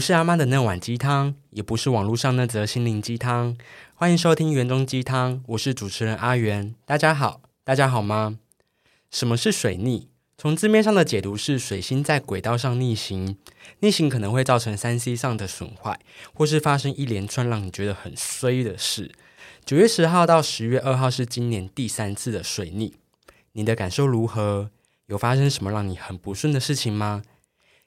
不是阿妈的那碗鸡汤，也不是网络上那则心灵鸡汤。欢迎收听园中鸡汤，我是主持人阿元。大家好，大家好吗？什么是水逆？从字面上的解读是水星在轨道上逆行，逆行可能会造成三 C 上的损坏，或是发生一连串让你觉得很衰的事。九月十号到十月二号是今年第三次的水逆，你的感受如何？有发生什么让你很不顺的事情吗？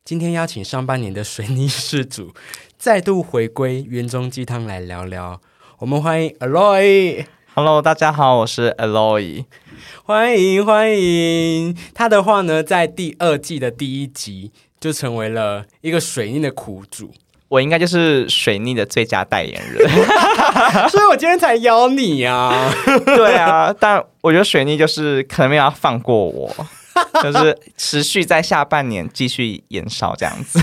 今天邀请上半年的水泥事主 再度回归园中鸡汤来聊聊。我们欢迎 Aloy。Hello，大家好，我是 Aloy。欢迎欢迎。他的话呢，在第二季的第一集就成为了一个水逆的苦主，我应该就是水逆的最佳代言人。所以我今天才邀你啊。对啊，但我觉得水逆就是可能没有要放过我，就是持续在下半年继续延烧这样子。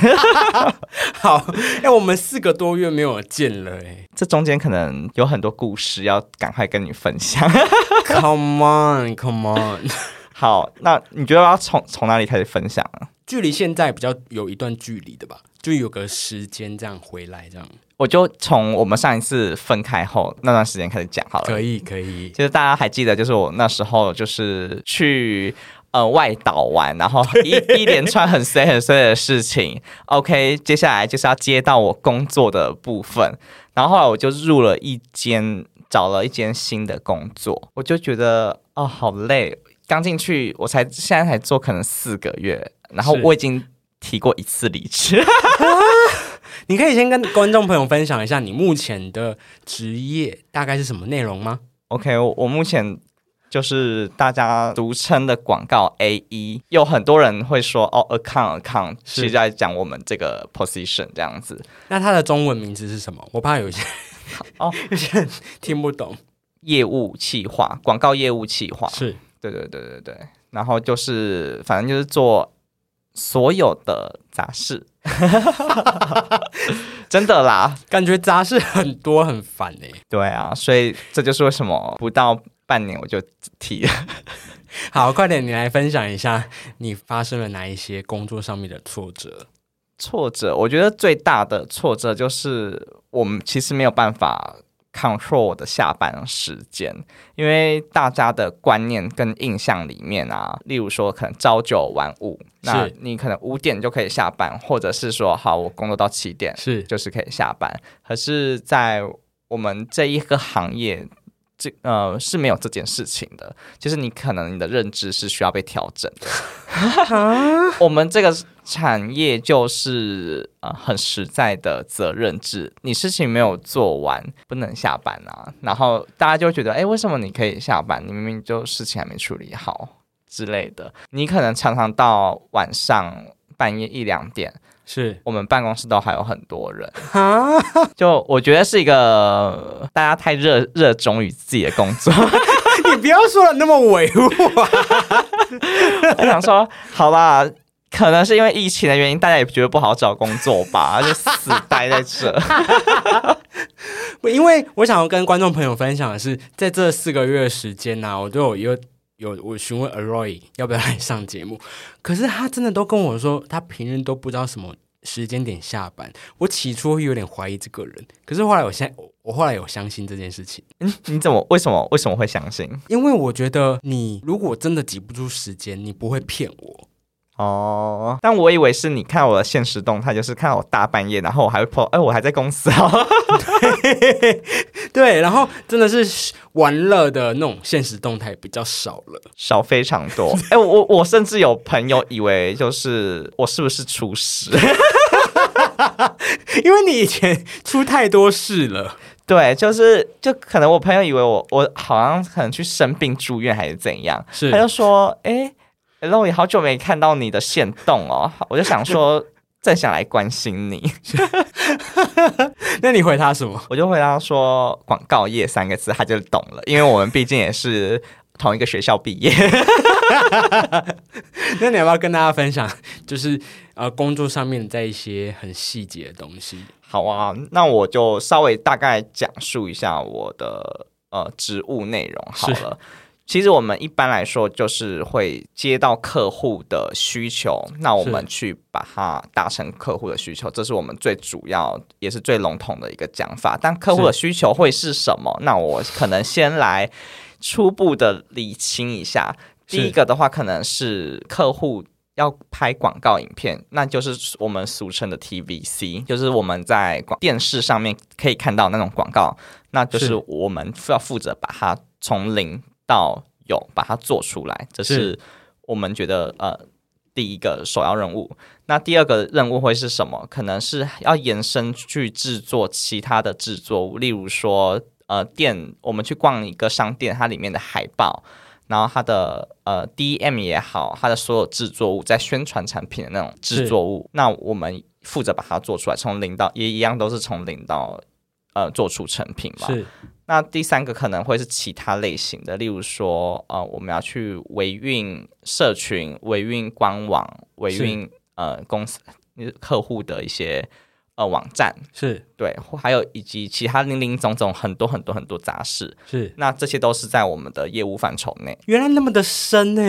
好，哎、我们四个多月没有见了、哎这中间可能有很多故事要赶快跟你分享。Come on，Come on。好，那你觉得要从从哪里开始分享啊？距离现在比较有一段距离的吧，就有个时间这样回来，这样我就从我们上一次分开后那段时间开始讲好了。可以可以。就是大家还记得，就是我那时候就是去呃外岛玩，然后 一一连串很衰很衰的事情。OK，接下来就是要接到我工作的部分，然后后来我就入了一间找了一间新的工作，我就觉得哦好累，刚进去我才现在才做可能四个月，然后我已经提过一次离职。你可以先跟观众朋友分享一下你目前的职业大概是什么内容吗？OK，我我目前就是大家俗称的广告 A 一，有很多人会说哦，account account，是在讲我们这个 position 这样子。那它的中文名字是什么？我怕有一些哦，有些人听不懂。业务企划，广告业务企划，是对对对对对。然后就是反正就是做所有的杂事，真的啦，感觉杂事很多很烦哎、对啊，所以这就是为什么不到半年我就提了。好，快点，你来分享一下你发生了哪一些工作上面的挫折？挫折，我觉得最大的挫折就是我们其实没有办法 control 我的下班时间，因为大家的观念跟印象里面啊，例如说可能朝九晚五，那你可能五点就可以下班，或者是说好我工作到七点是就是可以下班，可是，在我们这一个行业。这呃是没有这件事情的，就是你可能你的认知是需要被调整的。我们这个产业就是呃很实在的责任制，你事情没有做完不能下班啊，然后大家就会觉得，哎，为什么你可以下班？你明明就事情还没处理好之类的，你可能常常到晚上半夜一两点，是我们办公室都还有很多人，啊，就我觉得是一个大家太热热衷于自己的工作 你不要说的那么委婉。我想说，好吧。可能是因为疫情的原因，大家也觉得不好找工作吧，就死待在这。因为我想要跟观众朋友分享的是，在这四个月的时间呢、我都有有有我询问 Aroy 要不要来上节目，可是他真的都跟我说，他平日都不知道什么时间点下班。我起初有点怀疑这个人，可是后来我现我我后来有相信这件事情，嗯，你怎么为什么为什么会相信？因为我觉得你如果真的挤不出时间，你不会骗我。哦，但我以为是你看我的现实动态，就是看我大半夜，然后我还会 po，哎，我还在公司哦。对，然后真的是玩乐的那种现实动态比较少了。少非常多。哎、我我我甚至有朋友以为就是我是不是出事？因为你以前出太多事了，对，就是就可能我朋友以为我我好像可能去生病住院还是怎样，是他就说，哎、然后我好久没看到你的线动哦，我就想说。正想来关心你，那你回他什么？我就回答说“广告业”三个字，他就懂了，因为我们毕竟也是同一个学校毕业。那你要不要跟大家分享，就是呃工作上面在一些很细节的东西？好啊，那我就稍微大概讲述一下我的呃职务内容好了。其实我们一般来说就是会接到客户的需求，那我们去把它达成客户的需求，这是我们最主要也是最笼统的一个讲法。但客户的需求会是什么？那我可能先来初步的理清一下。第一个的话，可能是客户要拍广告影片，那就是我们俗称的 TVC，就是我们在广电视上面可以看到那种广告，那就是我们要负责把它从零。到有把它做出来，这是我们觉得呃第一个首要任务。那第二个任务会是什么？可能是要延伸去制作其他的制作物，例如说呃店，我们去逛一个商店，它里面的海报，然后它的呃 DM 也好，它的所有制作物在宣传产品的那种制作物，那我们负责把它做出来，从零到也一样都是从零到呃做出成品嘛。是。那第三个可能会是其他类型的，例如说，呃，我们要去维运社群、维运官网、维运呃公司客户的一些呃网站，是对，还有以及其他零零总总很多很多很多杂事，是那这些都是在我们的业务范畴内。原来那么的深呢？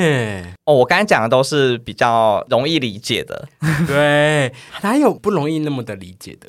哦，我刚才讲的都是比较容易理解的，对，哪有不容易那么的理解的？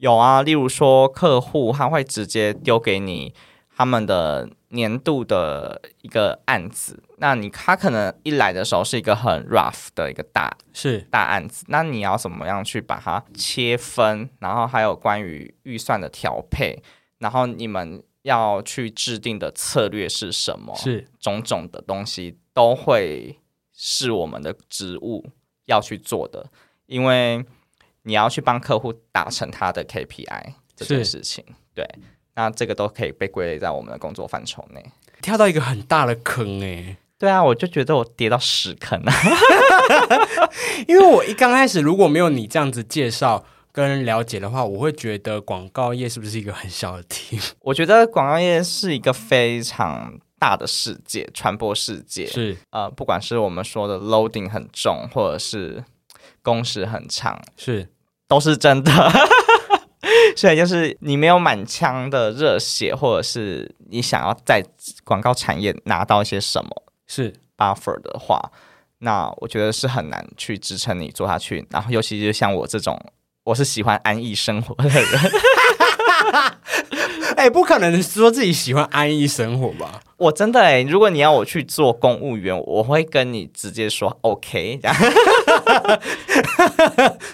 有啊，例如说客户他会直接丢给你他们的年度的一个案子，那你他可能一来的时候是一个很 rough 的一个大是大案子，那你要怎么样去把它切分，然后还有关于预算的调配，然后你们要去制定的策略是什么？是种种的东西都会是我们的职务要去做的，因为。你要去帮客户达成他的 KPI 这件事情，对，那这个都可以被归类在我们的工作范畴内。跳到一个很大的坑哎，对啊，我就觉得我跌到屎坑了，因为我一刚开始如果没有你这样子介绍跟了解的话，我会觉得广告业是不是一个很小的 team？我觉得广告业是一个非常大的世界，传播世界是呃，不管是我们说的 loading 很重，或者是。工时很长，是都是真的，所以就是你没有满腔的热血，或者是你想要在广告产业拿到一些什么是 buffer 的话，那我觉得是很难去支撑你做下去。然后，尤其是像我这种，我是喜欢安逸生活的人。哎，不可能说自己喜欢安逸生活吧？我真的哎，如果你要我去做公务员，我会跟你直接说 OK。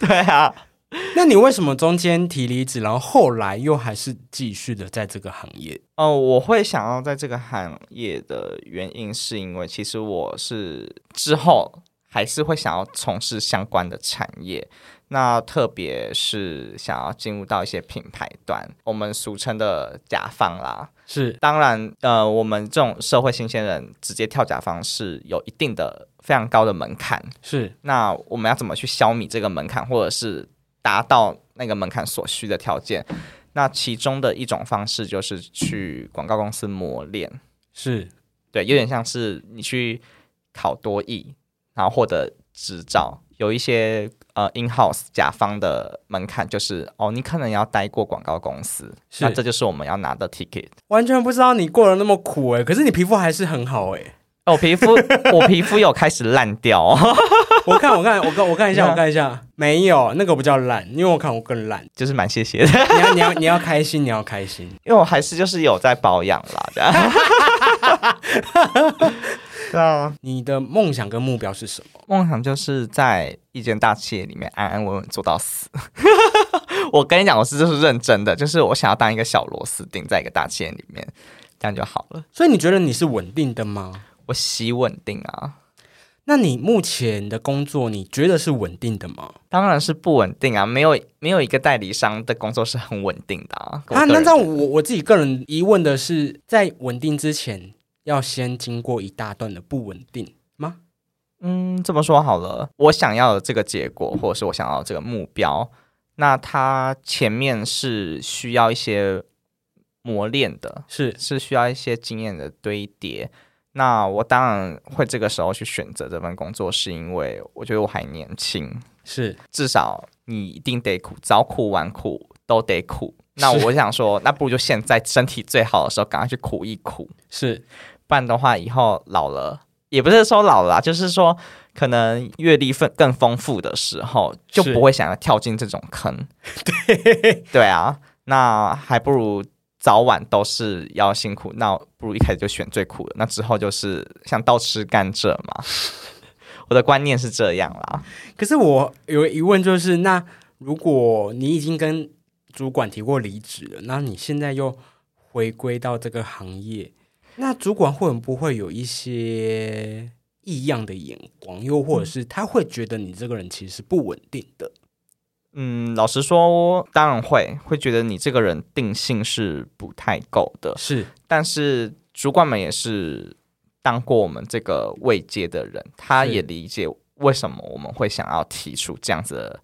对啊，那你为什么中间提离职，然后后来又还是继续的在这个行业？哦，我会想要在这个行业的原因，是因为其实我是之后还是会想要从事相关的产业。那特别是想要进入到一些品牌端，我们俗称的甲方啦，是当然，呃，我们这种社会新鲜人直接跳甲方是有一定的非常高的门槛，是那我们要怎么去消弭这个门槛，或者是达到那个门槛所需的条件？那其中的一种方式就是去广告公司磨练，是对，有点像是你去考多艺，然后获得执照。有一些呃，in house 甲方的门槛就是哦，你可能要待过广告公司，那这就是我们要拿的 ticket。完全不知道你过得那么苦哎，可是你皮肤还是很好哎。哦，皮肤我皮肤有开始烂掉。我看我看我看我看一下我看一下，没有那个不叫烂，因为我看我更烂，就是蛮谢谢的。你要你要你要开心，你要开心，因为我还是就是有在保养啦。对啊，你的梦想跟目标是什么？梦想就是在一间大企业里面安安稳稳做到死。我跟你讲，我是就是认真的，就是我想要当一个小螺丝钉，在一个大企业里面，这样就好了。所以你觉得你是稳定的吗？我喜稳定啊。那你目前的工作，你觉得是稳定的吗？当然是不稳定啊，没有没有一个代理商的工作是很稳定的啊。啊，那这样我我自己个人疑问的是，在稳定之前。要先经过一大段的不稳定吗？嗯，这么说好了，我想要的这个结果，或者是我想要的这个目标，那它前面是需要一些磨练的，是是需要一些经验的堆叠。那我当然会这个时候去选择这份工作，是因为我觉得我还年轻，是至少你一定得苦，早苦晚苦都得苦。那我想说，那不如就现在身体最好的时候，赶快去苦一苦。是。不然的话以后老了，也不是说老了啦，就是说可能阅历更更丰富的时候，就不会想要跳进这种坑。对，对啊，那还不如早晚都是要辛苦，那不如一开始就选最苦的，那之后就是像倒吃甘蔗嘛。我的观念是这样啦。可是我有疑问，就是那如果你已经跟主管提过离职了，那你现在又回归到这个行业，那主管会不会有一些异样的眼光，又或者是他会觉得你这个人其实是不稳定的？嗯，老实说，当然会会觉得你这个人定性是不太够的，是，但是主管们也是当过我们这个位阶的人，他也理解为什么我们会想要提出这样子的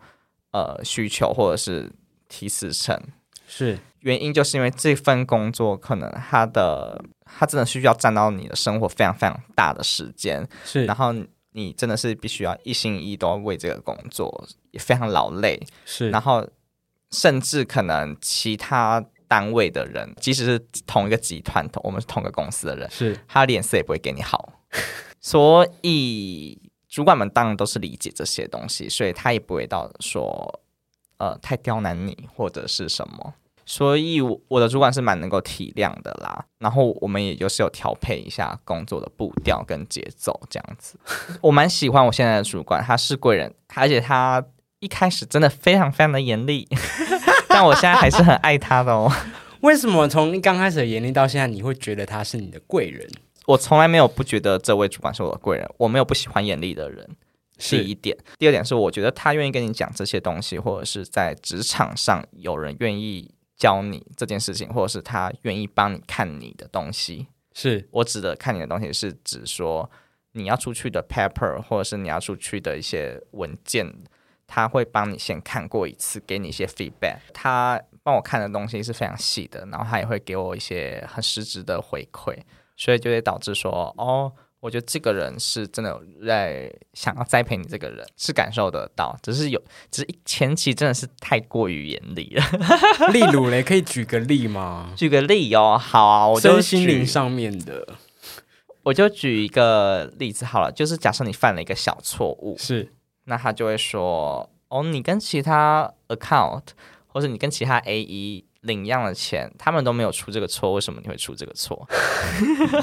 呃需求，或者是提辞呈。是，原因就是因为这份工作可能他的他真的需要占到你的生活非常非常大的时间，是。然，后你真的是必须要一心一意都要为这个工作，也非常劳累。是，然后甚至可能其他单位的人，即使是同一个集团，同我们是同个公司的人，是，他脸色也不会给你好。所以主管们当然都是理解这些东西，所以他也不会到说呃太刁难你或者是什么。所以我我的主管是蛮能够体谅的啦，然后我们也就是有调配一下工作的步调跟节奏这样子。我蛮喜欢我现在的主管，他是贵人，而且他一开始真的非常非常的严厉，但我现在还是很爱他的哦。为什么从刚开始的严厉到现在，你会觉得他是你的贵人？我从来没有不觉得这位主管是我的贵人，我没有不喜欢严厉的人。第一点，第二点是我觉得他愿意跟你讲这些东西，或者是在职场上有人愿意教你这件事情，或者是他愿意帮你看你的东西。是我指的看你的东西是指说你要出去的 paper，或者是你要出去的一些文件，他会帮你先看过一次，给你一些 feedback。他帮我看的东西是非常细的，然后他也会给我一些很实质的回馈，所以就会导致说，哦，我觉得这个人是真的有在想要栽培你这个人，是感受得到，只是有，只是前期真的是太过于严厉了。例如嘞，可以举个例吗？举个例哦，好啊，我就身心灵上面的，我就举一个例子好了，就是假设你犯了一个小错误，是那他就会说，哦，你跟其他 account 或者你跟其他 A 一领一样的钱，他们都没有出这个错，为什么你会出这个错？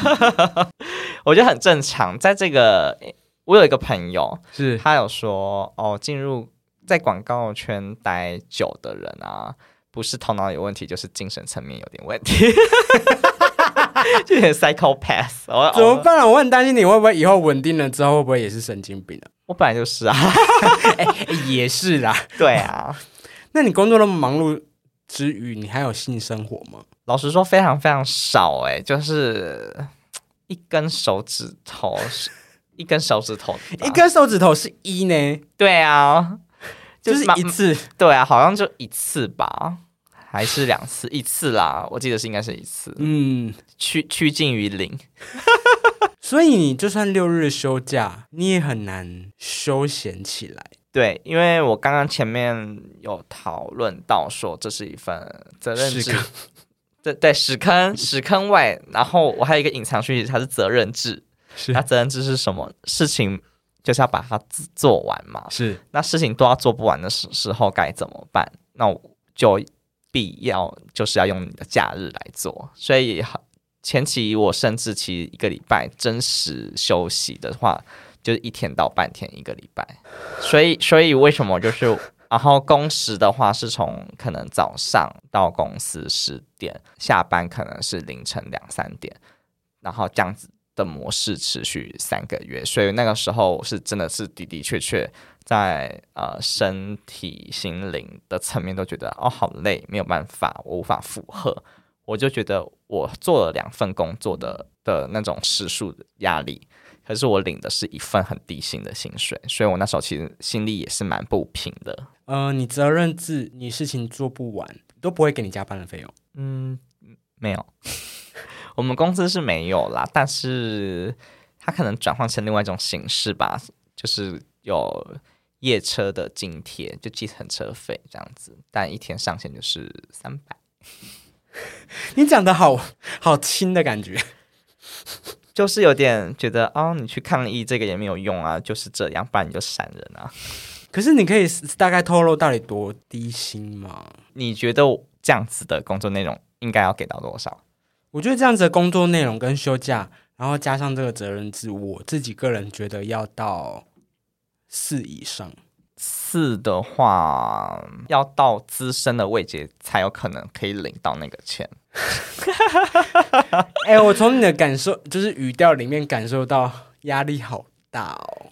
我觉得很正常。在这个，我有一个朋友，是他有说，哦，进入在广告圈待久的人啊，不是头脑有问题，就是精神层面有点问题，就有点 psychopath。我怎么办啊？我很担心你会不会以后稳定了之后，会不会也是神经病啊？我本来就是啊，也是啦。对啊。那你工作那么忙碌之余，你还有性生活吗？老实说，非常非常少哎、就是一根手指头，一根手指头，一根手指头是一呢，对啊，就是一次。对啊，好像就一次吧，还是两次？一次啦，我记得是应该是一次，嗯，趋趋近于零。所以你就算六日休假，你也很难休闲起来。对，因为我刚刚前面有讨论到说，这是一份责任制对对，屎坑屎坑外，然后我还有一个隐藏讯息，它是责任制。是那责任制是什么？事情就是要把它做完嘛。是那事情都要做不完的时时候该怎么办？那我就必要就是要用你的假日来做。所以前期我甚至其实一个礼拜真实休息的话，就是一天到半天一个礼拜。所以所以为什么就是然后工时的话是从可能早上到公司十点，下班可能是凌晨两三点，然后这样子的模式持续三个月，所以那个时候是真的是的的确确在呃身体心灵的层面都觉得哦好累，没有办法，我无法负荷，我就觉得我做了两份工作的的那种时数压力。可是我领的是一份很低薪的薪水，所以我那时候其实心里也是蛮不平的。呃，你责任制，你事情做不完都不会给你加班的费用。嗯，没有，我们公司是没有啦，但是它可能转换成另外一种形式吧，就是有夜车的津贴，就计程车费这样子，但一天上限就是三百。你讲的好好轻的感觉。就是有点觉得哦，你去抗议这个也没有用啊，就是这样，不然你就闪人啊。可是你可以大概透露到底多低薪吗？你觉得这样子的工作内容应该要给到多少？我觉得这样子的工作内容跟休假，然后加上这个责任制，我自己个人觉得要到四以上。四的话，要到资深的位阶才有可能可以领到那个钱。哎、我从你的感受，就是语调里面感受到压力好大哦。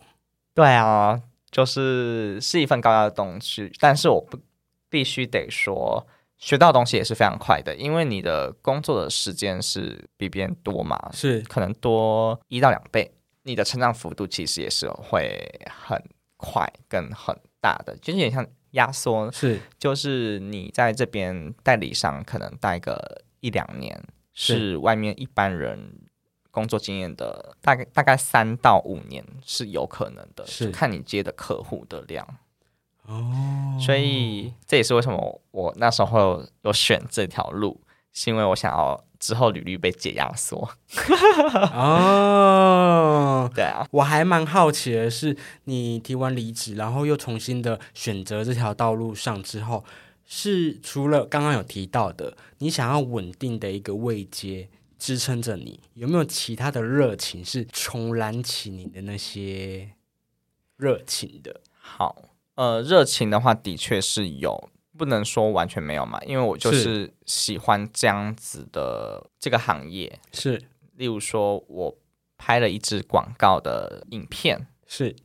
对啊，就是是一份高压的东西，但是我不必须得说，学到东西也是非常快的，因为你的工作的时间是比别人多嘛，是。可能多一到两倍，你的成长幅度其实也是会很快跟很大的，就是有点像压缩，是。就是你在这边代理商可能带个一两年，是是外面一般人工作经验的大概大概三到五年是有可能的，是看你接的客户的量。哦，所以这也是为什么我那时候有选这条路，是因为我想要之后履历被解压缩。哦。对啊，我还蛮好奇的是，你提完离职，然后又重新的选择这条道路上之后，是除了刚刚有提到的，你想要稳定的一个位阶支撑着你，有没有其他的热情是重燃起你的那些热情的？好，呃，热情的话的确是有，不能说完全没有嘛，因为我就是喜欢这样子的这个行业。是例如说，我拍了一支广告的影片，是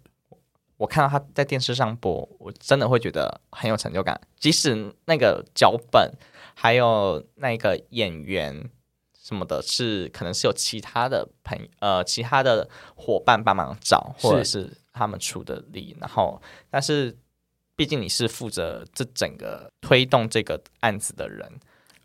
我看到他在电视上播，我真的会觉得很有成就感。即使那个脚本还有那个演员什么的，是可能是有其他的朋呃其他的伙伴帮忙找，或者是他们出的力，然后但是毕竟你是负责这整个推动这个案子的人。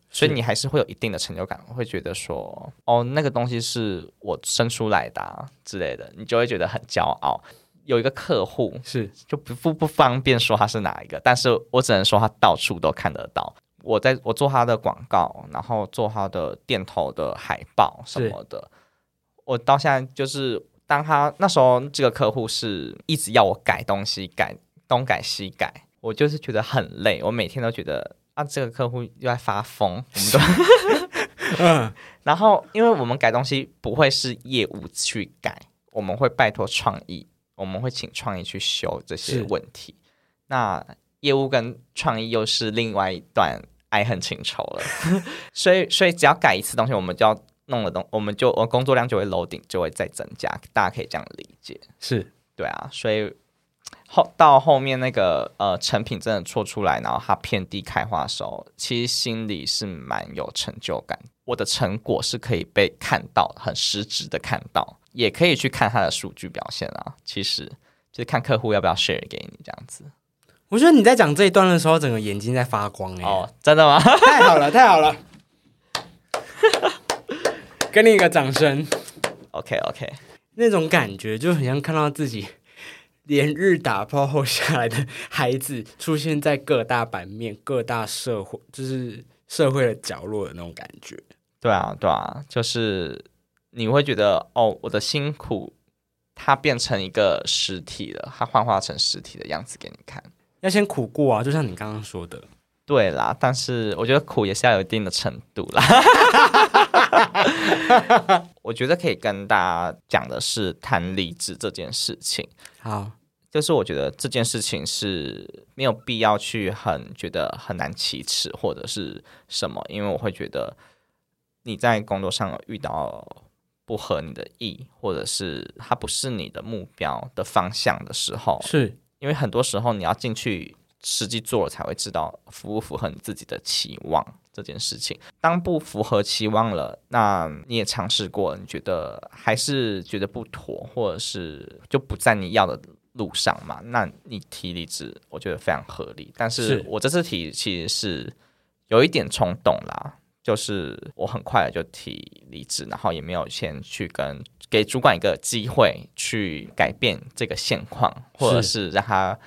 所以你还是会有一定的成就感，会觉得说，哦，那个东西是我生出来的、啊、之类的，你就会觉得很骄傲。有一个客户是。就不不不方便说他是哪一个，但是我只能说他到处都看得到。我在我做他的广告，然后做他的店头的海报什么的，我到现在就是当他那时候这个客户是一直要我改东西，改东改西改，我就是觉得很累，我每天都觉得啊，这个客户又在发疯，我们都 嗯。然后，因为我们改东西不会是业务去改，我们会拜托创意，我们会请创意去修这些是问题。那业务跟创意又是另外一段爱恨情仇了，所以，所以只要改一次东西，我们就要弄的东，我们就我工作量就会 loading 就会再增加，大家可以这样理解。是对啊，所以后到后面那个呃成品真的做出来，然后它遍地开花的时候，其实心里是蛮有成就感。我的成果是可以被看到，很实质的看到，也可以去看它的数据表现啊。其实就是看客户要不要 share 给你这样子。我觉得你在讲这一段的时候，整个眼睛在发光哎、哦，真的吗？太好了，太好了，给你一个掌声。OK OK，那种感觉就很像看到自己连日打炮后下来的孩子出现在各大版面、各大社会，就是社会的角落的那种感觉。对啊对啊，就是你会觉得哦，我的辛苦它变成一个实体了，它幻化成实体的样子给你看。要先苦过啊，就像你刚刚说的，对啦，但是我觉得苦也是要有一定的程度啦。我觉得可以跟大家讲的是谈离职这件事情，好，就是我觉得这件事情是没有必要去很觉得很难启齿或者是什么，因为我会觉得你在工作上有遇到不合你的意，或者是它不是你的目标的方向的时候，是因为很多时候你要进去实际做了才会知道符不符合你自己的期望这件事情。当不符合期望了，那你也尝试过，你觉得还是觉得不妥，或者是就不在你要的路上嘛？那你提离职，我觉得非常合理。但是是我这次提其实是有一点冲动啦。就是我很快就提离职，然后也没有先去跟给主管一个机会去改变这个现况，或者是让他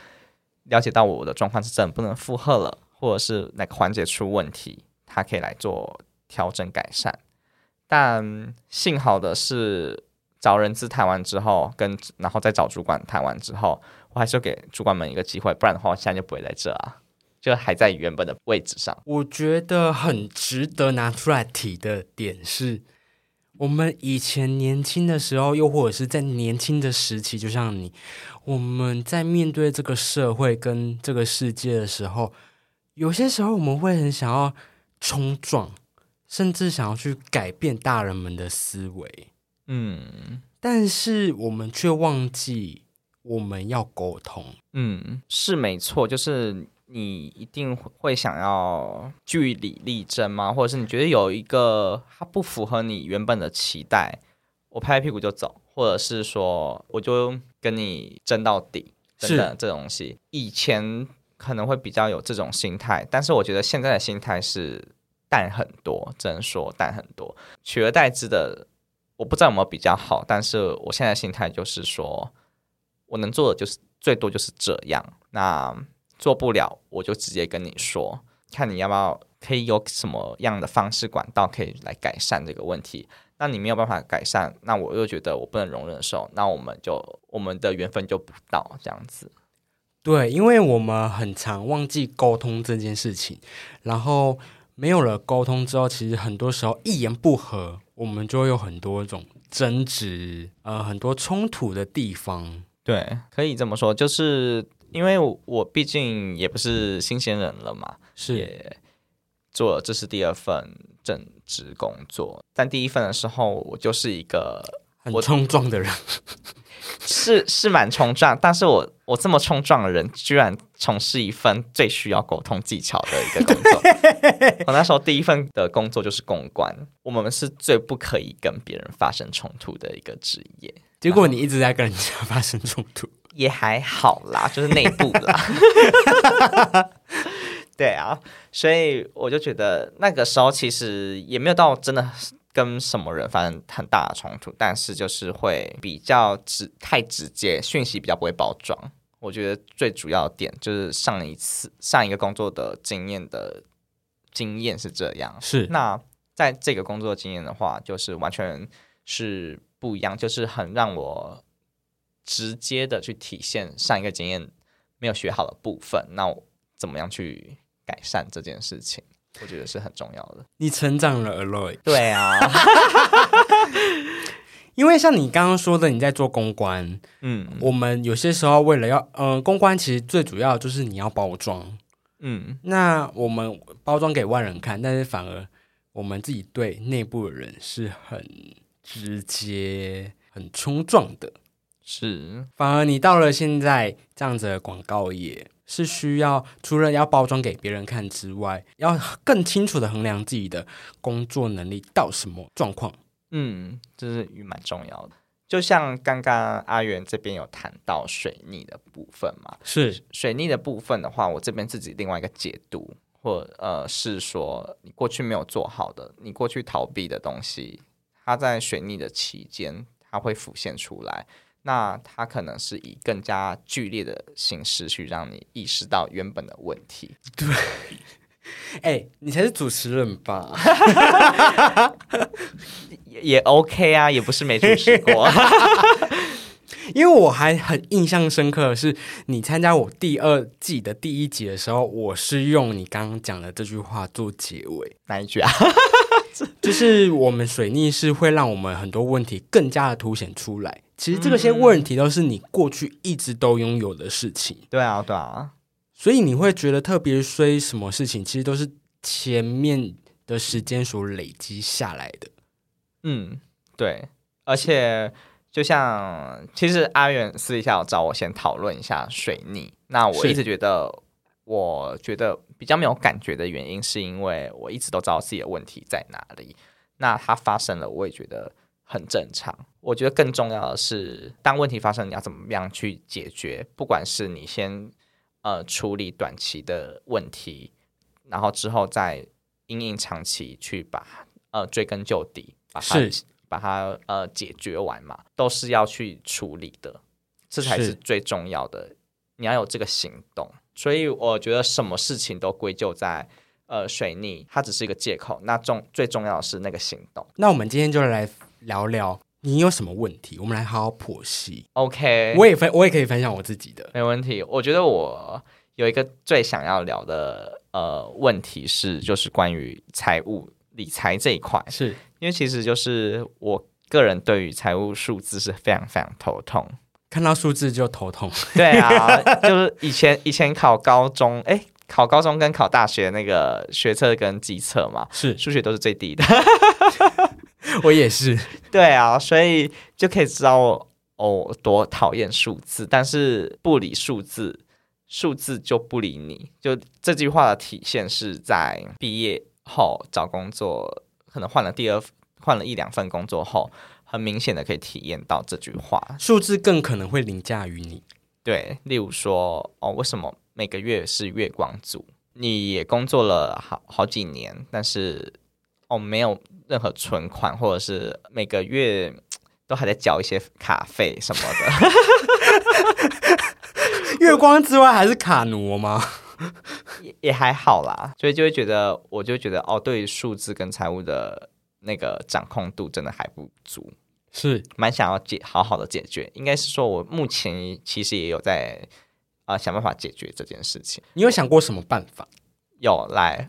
了解到我的状况是真不能负荷了，或者是哪个环节出问题，他可以来做调整改善。但幸好的是，找人资谈完之后，跟然后再找主管谈完之后，我还是给主管们一个机会，不然的话，我现在就不会在这啊，就还在原本的位置上。我觉得很值得拿出来提的点是，我们以前年轻的时候，又或者是在年轻的时期，就像你，我们在面对这个社会跟这个世界的时候，有些时候我们会很想要冲撞，甚至想要去改变大人们的思维。嗯但是我们却忘记我们要沟通。嗯，是没错，就是你一定会想要据理力争吗？或者是你觉得有一个它不符合你原本的期待，我拍拍屁股就走，或者是说我就跟你争到底等等这东西。以前可能会比较有这种心态，但是我觉得现在的心态是淡很多，只能说淡很多，取而代之的。我不知道有没有比较好，但是我现在心态就是说，我能做的就是最多就是这样。那做不了，我就直接跟你说，看你要不要，可以有什么样的方式管道可以来改善这个问题。那你没有办法改善，那我又觉得我不能容忍的时候，那我们就我们的缘分就不到这样子。对，因为我们很常忘记沟通这件事情，然后没有了沟通之后，其实很多时候一言不合，我们就会有很多种争执，呃，很多冲突的地方。对，可以这么说，就是因为我我毕竟也不是新鲜人了嘛，是也做了这是第二份正职工作，但第一份的时候我就是一个很我冲撞的人，是是蛮冲撞，但是我我这么冲撞的人，居然从事一份最需要沟通技巧的一个工作。我那时候第一份的工作就是公关，我们是最不可以跟别人发生冲突的一个职业。结果你一直在跟人家发生冲突。也还好啦，就是内部啦。对啊，所以我就觉得那个时候其实也没有到真的跟什么人发生很大的冲突，但是就是会比较直太直接，讯息比较不会包装。我觉得最主要的点就是上一次上一个工作的经验的经验是这样，是那在这个工作经验的话，就是完全是不一样，就是很让我直接的去体现上一个经验没有学好的部分，那我怎么样去改善这件事情？我觉得是很重要的。你成长了，Aloy。对啊，因为像你刚刚说的，你在做公关，嗯我们有些时候为了要，呃，公关其实最主要就是你要包装。嗯，那我们包装给外人看，但是反而我们自己对内部的人是很直接、很冲撞的。是，反而你到了现在这样子的广告业，是需要除了要包装给别人看之外，要更清楚的衡量自己的工作能力到什么状况。嗯，这是也蛮重要的。就像刚刚阿元这边有谈到水逆的部分嘛，是水逆的部分的话，我这边自己另外一个解读，或呃是说你过去没有做好的，你过去逃避的东西，它在水逆的期间，它会浮现出来。那它可能是以更加剧烈的形式去让你意识到原本的问题。对哎、你才是主持人吧？也也 OK 啊，也不是没主持过。因为我还很印象深刻的是，你参加我第二季的第一集的时候，我是用你刚刚讲的这句话做结尾，哪一句啊？就是我们水逆是会让我们很多问题更加的凸显出来。其实这个些问题都是你过去一直都拥有的事情，对啊，对啊，所以你会觉得特别衰，什么事情其实都是前面的时间所累积下来的。嗯，对，而且就像其实阿远私底下有找我先讨论一下水逆，那我一直觉得，我觉得比较没有感觉的原因，是因为我一直都知道自己的问题在哪里，那它发生了，我也觉得很正常。我觉得更重要的是，当问题发生，你要怎么样去解决？不管是你先呃处理短期的问题，然后之后再因应长期去把呃追根究底，把它是把它呃解决完嘛，都是要去处理的，这才是是最重要的。你要有这个行动，所以我觉得什么事情都归咎在呃水逆，它只是一个借口。那重最重要的是那个行动。那我们今天就来聊聊你有什么问题？我们来好好剖析。OK，我也分，我也可以分享我自己的。没问题。我觉得我有一个最想要聊的呃问题是，就是关于财务理财这一块，是因为其实就是我个人对于财务数字是非常非常头痛。看到数字就头痛。对啊，就是以前以前考高中，哎，考高中跟考大学那个学测跟机测嘛，是数学都是最低的。我也是。对啊，所以就可以知道我哦多讨厌数字，但是不理数字，数字就不理你。就这句话的体现是在毕业后找工作，可能换了第二换了一两份工作后，很明显的可以体验到这句话。数字更可能会凌驾于你。对，例如说哦，为什么每个月是月光族？你也工作了好好几年，但是哦没有任何存款，或者是每个月都还在缴一些卡费什么的，月光之外还是卡奴吗？也也还好啦。所以就会觉得，我就会觉得哦，对于数字跟财务的那个掌控度真的还不足，是蛮想要解好好的解决。应该是说我目前其实也有在啊、呃想办法解决这件事情。你有想过什么办法？有来，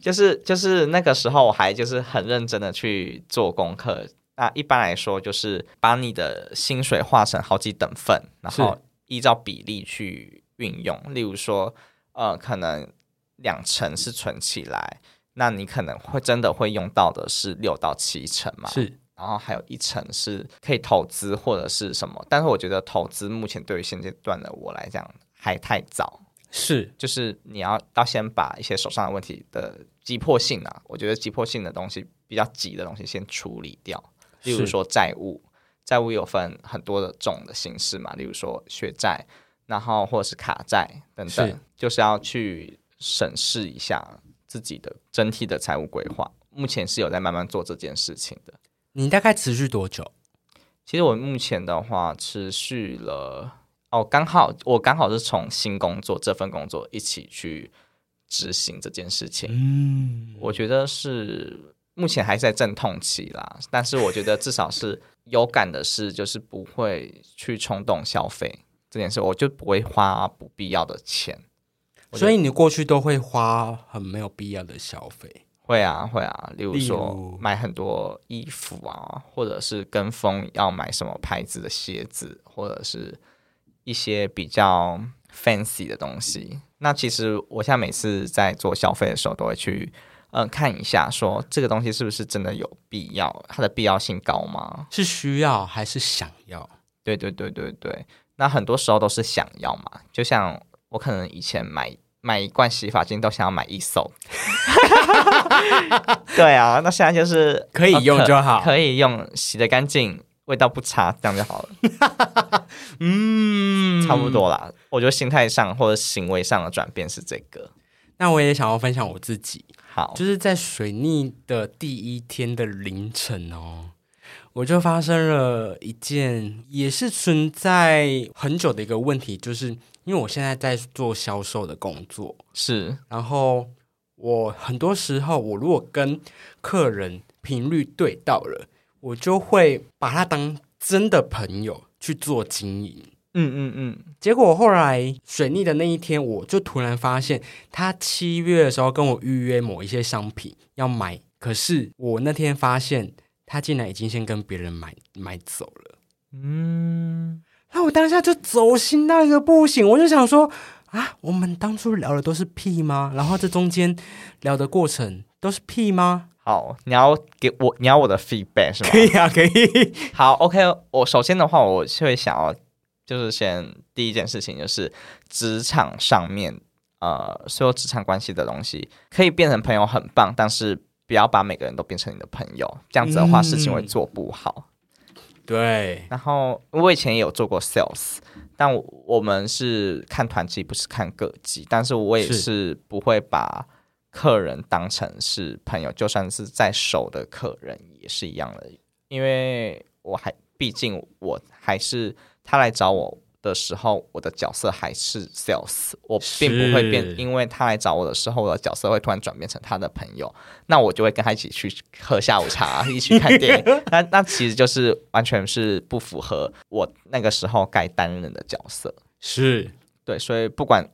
就是就是那个时候我还就是很认真的去做功课。那一般来说，就是把你的薪水划成好几等份，然后依照比例去运用。例如说，呃，可能两成是存起来，那你可能会真的会用到的是六到七成嘛？是然后还有一层是可以投资或者是什么，但是我觉得投资目前对于现阶段的我来讲还太早，是就是你要要先把一些手上的问题的急迫性啊，我觉得急迫性的东西比较急的东西先处理掉，例如说债务，债务有分很多的种的形式嘛，例如说血债，然后或者是卡债等是等，就是要去审视一下自己的整体的财务规划。目前是有在慢慢做这件事情的。你大概持续多久？其实我目前的话持续了哦，刚好我刚好是从新工作这份工作一起去执行这件事情。嗯，我觉得是目前还在阵痛期啦，但是我觉得至少是 有感的是，就是不会去冲动消费这件事，我就不会花不必要的钱。所以你过去都会花很没有必要的消费。会啊会啊，例如说买很多衣服啊，或者是跟风要买什么牌子的鞋子，或者是一些比较 fancy 的东西。那其实我现在每次在做消费的时候，都会去嗯、呃看一下，说这个东西是不是真的有必要，它的必要性高吗？是需要还是想要？对对对对对，那很多时候都是想要嘛，就像我可能以前买买一罐洗发精都想要买一手，对啊，那现在就是可以用呃就好可以用，洗的干净，味道不差，这样就好了，嗯，差不。多啦。我觉得心态上或者行为上的转变是这个。那我也想要分享我自己，好，就是在水逆的第一天的凌晨哦，我就发生了一件也是存在很久的一个问题，就是因为我现在在做销售的工作，是然后我很多时候我如果跟客人频率对到了，我就会把他当真的朋友去做经营。嗯嗯嗯，结果后来水逆的那一天，我就突然发现，他七月的时候跟我预约某一些商品要买，可是我那天发现他竟然已经先跟别人买买走了。嗯，那我当下就走心到一个不行，我就想说啊，我们当初聊的都是屁吗？然后这中间聊的过程都是屁吗？好，你要给我，你要我的 feedback 是吗？可以啊，可以。好，OK，我首先的话，我是会想要，就是先第一件事情就是职场上面，呃，所有职场关系的东西可以变成朋友很棒，但是不要把每个人都变成你的朋友，这样子的话，嗯事情会做不好。对，然后我以前也有做过 sales，但我我们是看团绩，不是看个绩，但是我也是是不会把客人当成是朋友，就算是在熟的客人也是一样的，因为我还毕竟我还是他来找我的时候，我的角色还是 sales，我并不会变，因为他来找我的时候，我的角色会突然转变成他的朋友，那我就会跟他一起去喝下午茶，一起看电影。那那其实就是完全是不符合我那个时候该担任的角色。是对，所以不管。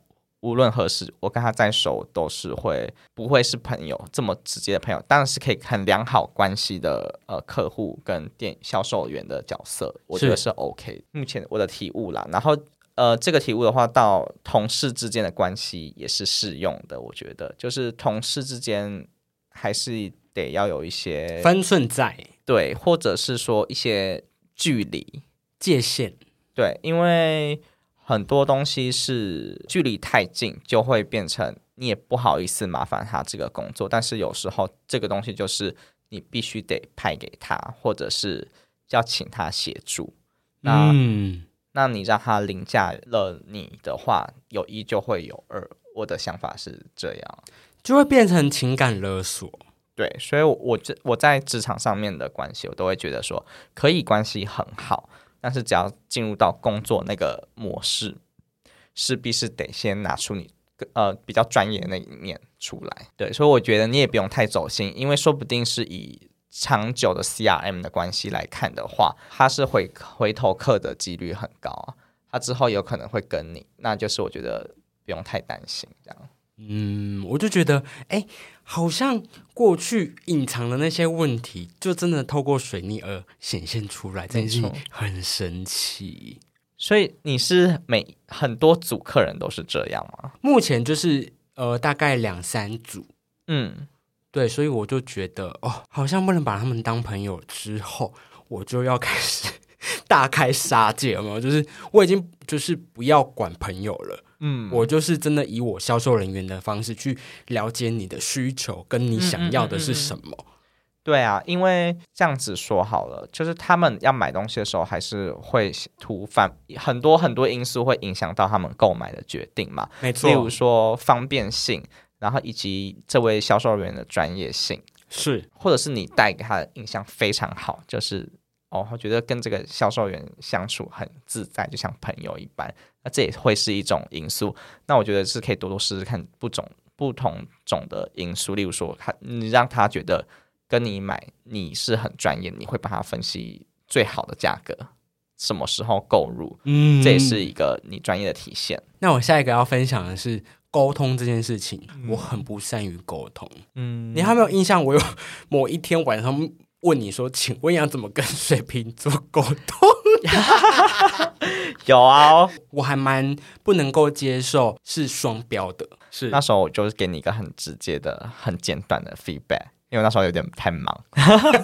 无论何时，我跟他在熟都是会不会是朋友这么直接的朋友，当然是可以很良好关系的呃客户跟店销售员的角色，我觉得是 OK。目前我的体悟啦，然后呃这个体悟的话，到同事之间的关系也是适用的。我觉得就是同事之间还是得要有一些分寸在，对，或者是说一些距离界限，对，因为。很多东西是距离太近，就会变成你也不好意思麻烦他这个工作。但是有时候这个东西就是你必须得派给他，或者是要请他协助。那嗯那你让他凌驾了你的话，有一就会有二。我的想法是这样，就会变成情感勒索。对，所以，我这我在职场上面的关系，我都会觉得说可以关系很好。但是只要进入到工作那个模式，势必是得先拿出你呃比较专业的那一面出来。对，所以我觉得你也不用太走心，因为说不定是以长久的 CRM 的关系来看的话，他是回回头客的几率很高啊。他之后有可能会跟你，那就是我觉得不用太担心这样。嗯，我就觉得，哎，好像过去隐藏的那些问题，就真的透过水逆而显现出来，真是很神奇。所以你是每很多组客人都是这样吗？目前就是呃，大概两三组。嗯，对，所以我就觉得，哦，好像不能把他们当朋友。之后我就要开始 大开杀戒了，就是我已经就是不要管朋友了。嗯，我就是真的以我销售人员的方式去了解你的需求，跟你想要的是什么。对啊，因为这样子说好了，就是他们要买东西的时候，还是会突反很多很多因素会影响到他们购买的决定嘛。没错，例如说方便性，然后以及这位销售人员的专业性，是，或者是你带给他的印象非常好，就是哦，我觉得跟这个销售员相处很自在，就像朋友一般。那这也会是一种因素，那我觉得是可以多多试试看不种不同种的因素，例如说，他你让他觉得跟你买你是很专业，你会帮他分析最好的价格，什么时候购入，嗯，这也是一个你专业的体现。那我下一个要分享的是沟通这件事情，我很不善于沟通，嗯，你还没有印象？我有某一天晚上问你说，请问要怎么跟水瓶座沟通？有啊，我还蛮不能够接受是双标的。是那时候我就是给你一个很直接的、很简短的 feedback，因为那时候有点太忙，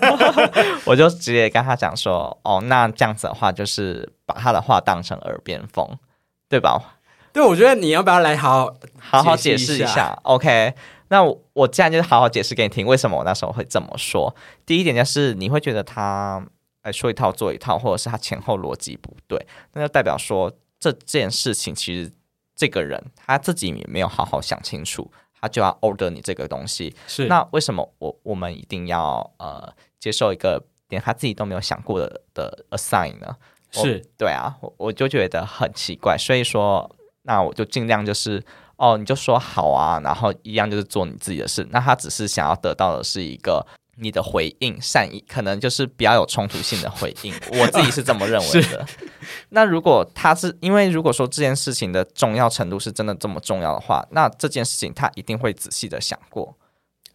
我就直接跟他讲说：“哦，那这样子的话，就是把他的话当成耳边风，对吧？”对，我觉得你要不要来好好好解释一下？OK，那我我既然就是好好解释给你听，为什么我那时候会这么说？第一点就是你会觉得他。来说一套做一套，或者是他前后逻辑不对，那就代表说这件事情其实这个人他自己也没有好好想清楚，他就要 order 你这个东西。是那为什么我我们一定要呃接受一个连他自己都没有想过的的 assign 呢？是对啊，我我就觉得很奇怪，所以说那我就尽量就是哦，你就说好啊，然后一样就是做你自己的事。那他只是想要得到的是一个。你的回应善意，可能就是比较有冲突性的回应，我自己是这么认为的。那如果他是因为如果说这件事情的重要程度是真的这么重要的话，那这件事情他一定会仔细的想过，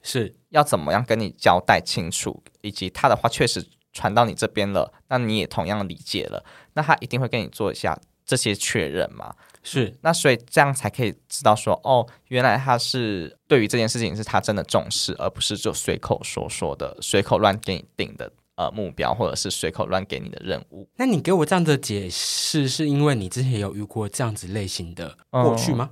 是要怎么样跟你交代清楚，以及他的话确实传到你这边了，那你也同样理解了，那他一定会跟你做一下这些确认嘛。是，那所以这样才可以知道说，哦，原来他是对于这件事情是他真的重视，而不是就随口说说的，随口乱给你定的呃目标，或者是随口乱给你的任务。那你给我这样的解释，是因为你之前有遇过这样子类型的过去吗？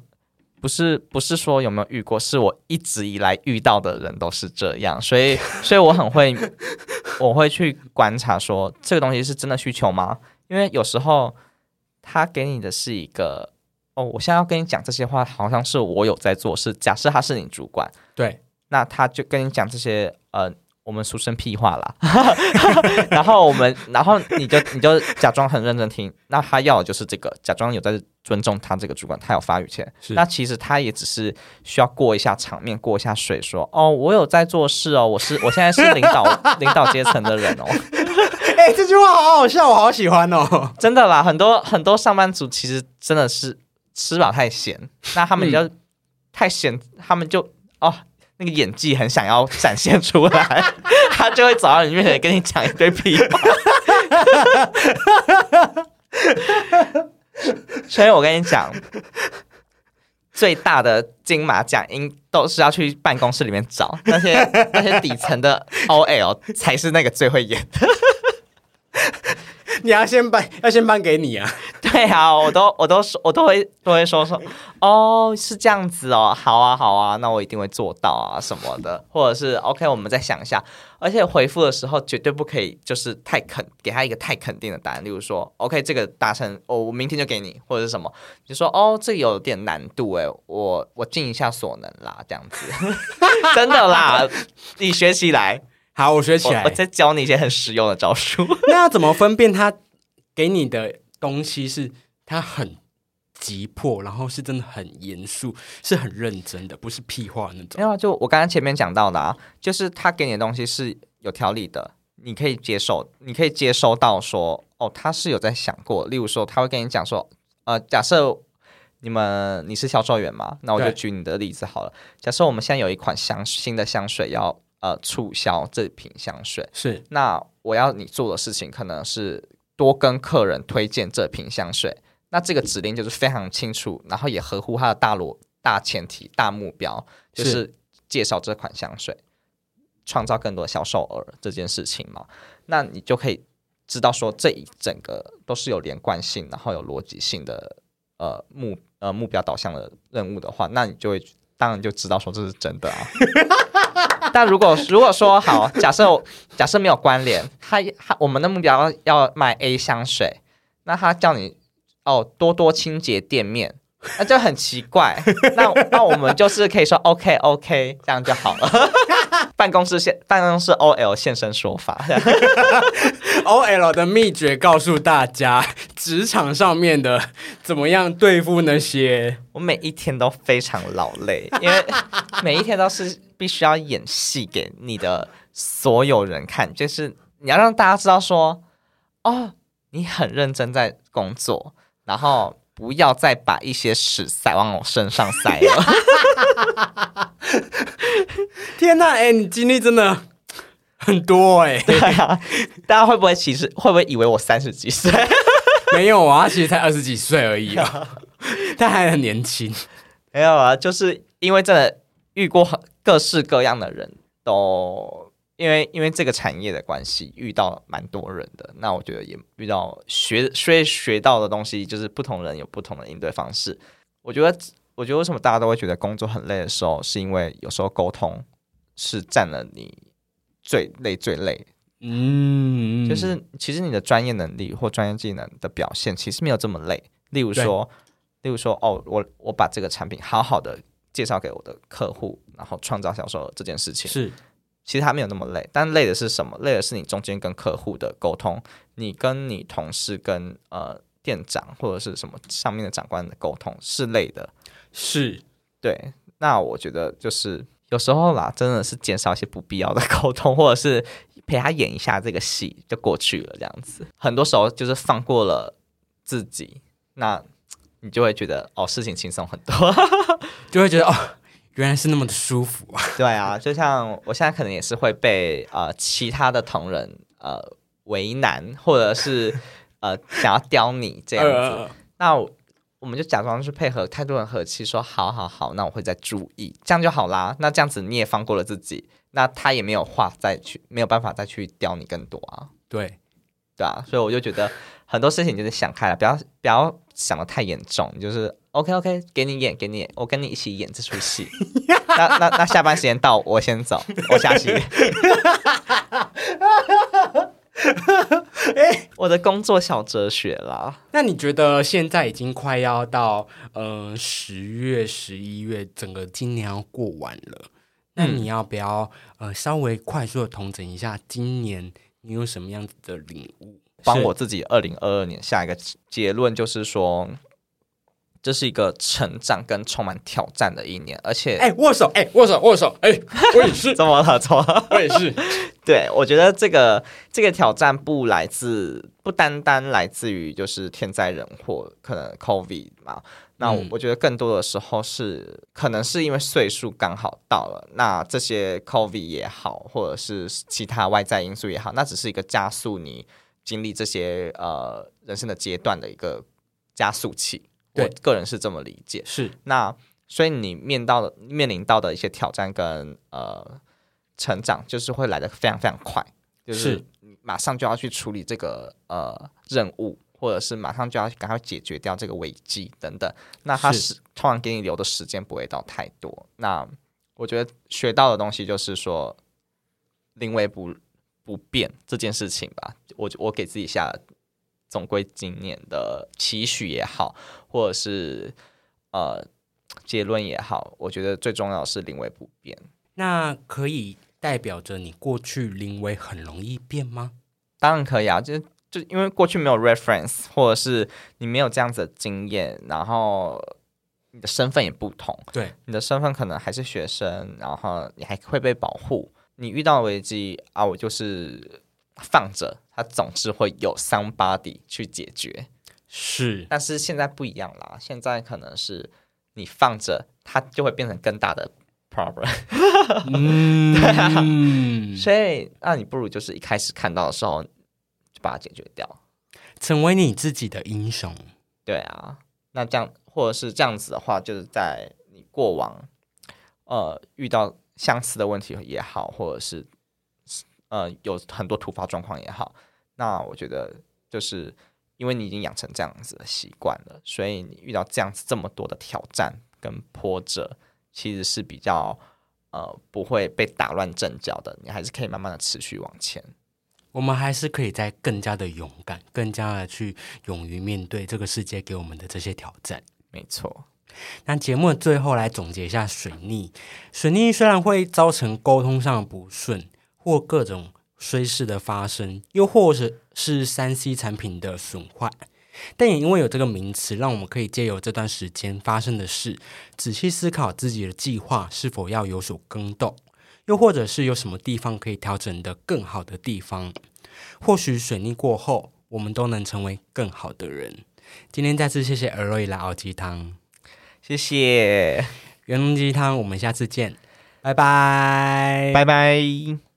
不是，不是说有没有遇过，是我一直以来遇到的人都是这样，所以，所以我很会，我会去观察说这个东西是真的需求吗？因为有时候他给你的是一个。哦，我现在要跟你讲这些话，好像是我有在做事。假设他是你主管，对，那他就跟你讲这些，呃，我们俗称屁话啦。然后我们，然后你就你就假装很认真听，那他要的就是这个，假装有在尊重他这个主管，他有发语权。那其实他也只是需要过一下场面，过一下水，说哦，我有在做事哦，我是我现在是领导领导阶层的人哦。哎、这句话好好笑，我好喜欢哦。真的啦，很多很多上班族其实真的是吃饱太闲，那他们就、太闲，他们就哦那个演技很想要展现出来，他就会走到你面前跟你讲一堆屁话。所以我跟你讲，最大的金马奖应都是要去办公室里面找那些那些底层的 OL 才是那个最会演的。你要先颁，要先颁给你啊。对啊，我都我都说我都会都会说说哦是这样子哦，好啊好啊，那我一定会做到啊什么的，或者是 OK，我们再想一下，而且回复的时候绝对不可以就是太肯给他一个太肯定的答案，例如说 OK 这个达成哦，我明天就给你，或者是什么，就说哦这有点难度诶，我我尽一下所能啦，这样子，真的啦，你学起来，好，我学起来我我。再教你一些很实用的招数。那要怎么分辨他给你的东西是他很急迫，然后是真的很严肃，是很认真的，不是屁话那种。没有啊，就我刚刚前面讲到的啊，就是他给你的东西是有条理的，你可以接受，你可以接收到说，哦，他是有在想过。例如说，他会跟你讲说，呃，假设你们你是销售员嘛，那我就举你的例子好了。假设我们现在有一款香新的香水要呃促销这瓶香水，是那我要你做的事情可能是多跟客人推荐这瓶香水。那这个指令就是非常清楚，然后也合乎它的大逻大前提、大目标，就是是介绍这款香水，创造更多的销售额这件事情嘛。那你就可以知道说这一整个都是有连贯性，然后有逻辑性的呃目呃目标导向的任务的话，那你就会当然就知道说这是真的啊。但如果如果说好，假设假设没有关联，他他我们的目标要卖 A 香水，那他叫你哦多多清洁店面，那就很奇怪。那那我们就是可以说 OK OK 这样就好了。办公室现办公室 OL 现身说法，OL 的秘诀，告诉大家职场上面的怎么样对付那些。我每一天都非常劳累，因为每一天都是必须要演戏给你的所有人看，就是你要让大家知道说，哦，你很认真在工作，然后不要再把一些屎塞往我身上塞了。天呐，哎、你经历真的很多哎、对啊，大家会不会其实会不会以为我三十几岁？没有啊，其实才二十几岁而已啊，他还很年轻。没有啊，就是因为真的遇过很各式各样的人，都因为因为这个产业的关系，遇到蛮多人的。那我觉得也遇到学学学到的东西，就是不同人有不同的应对方式。我觉得，我觉得为什么大家都会觉得工作很累的时候，是因为有时候沟通是占了你最累最累嗯，就是其实你的专业能力或专业技能的表现，其实没有这么累。例如说，例如说，哦，我我把这个产品好好的介绍给我的客户，然后创造销售额这件事情，是其实他没有那么累。但累的是什么？累的是你中间跟客户的沟通，你跟你同事、跟呃店长或者是什么上面的长官的沟通是累的。是，对，那我觉得就是有时候啦，真的是减少一些不必要的沟通，或者是陪他演一下这个戏就过去了，这样子。很多时候就是放过了自己，那你就会觉得哦，事情轻松很多。就会觉得哦，原来是那么的舒服啊。对啊，就像我现在可能也是会被呃其他的同仁呃为难，或者是呃想要刁你这样子。呃那我我们就假装去配合，态度很和气，说好好好，那我会再注意，这样就好啦。那这样子你也放过了自己，那他也没有话再去，没有办法再去刁你更多啊，对，对啊。所以我就觉得很多事情就是想开了，不要不要想的太严重，就是 OK OK，给你演，给你演，我跟你一起演这出戏。那那那下班时间到，我先走，我下戏。我的工作小哲学啦。那你觉得现在已经快要到呃十月、十一月，整个今年要过完了，那你要不要呃稍微快速的统整一下，今年你有什么样子的领悟？帮我自己二零二二年下一个结论，就是说。这是一个成长跟充满挑战的一年，而且哎，握手，哎，握手，握手，哎，我也是，怎么了？怎么？我也是。对，我觉得这个这个挑战不来自，不单单来自于就是天灾人祸，可能 COVID 嘛。那我觉得更多的时候是，可能是因为岁数刚好到了，那这些 COVID 也好，或者是其他外在因素也好，那只是一个加速你经历这些呃人生的阶段的一个加速器。我个人是这么理解，是那所以你面到的面临到的一些挑战跟呃成长，就是会来的非常非常快，就是马上就要去处理这个呃任务，或者是马上就要赶快解决掉这个危机等等。那它是通常给你留的时间不会到太多。那我觉得学到的东西就是说，临危不不变这件事情吧。我我给自己下。总归今年的期许也好，或者是呃结论也好，我觉得最重要是临危不变。那可以代表着你过去临危很容易变吗？当然可以啊，就就因为过去没有 reference，或者是你没有这样子的经验，然后你的身份也不同，对，你的身份可能还是学生，然后你还会被保护，你遇到危机啊，我就是。放着，它总是会有 somebody 去解决，是。但是现在不一样啦，现在可能是你放着，它就会变成更大的 problem。嗯，对啊。所以，那你不如就是一开始看到的时候就把它解决掉，成为你自己的英雄。对啊，那这样或者是这样子的话，就是在你过往呃遇到相似的问题也好，或者是。呃，有很多突发状况也好，那我觉得就是因为你已经养成这样子的习惯了，所以你遇到这样子这么多的挑战跟波折，其实是比较呃不会被打乱阵脚的，你还是可以慢慢的持续往前。我们还是可以再更加的勇敢，更加的去勇于面对这个世界给我们的这些挑战。没错。那节目的最后来总结一下水逆，水逆虽然会造成沟通上的不顺。或各种衰事的发生，又或者是三 C 产品的损坏，但也因为有这个名词，让我们可以借由这段时间发生的事，仔细思考自己的计划是否要有所更动，又或者是有什么地方可以调整的更好的地方。或许水逆过后，我们都能成为更好的人。今天再次谢谢尔瑞来熬鸡汤，谢谢元龙鸡汤，我们下次见，拜拜，拜拜。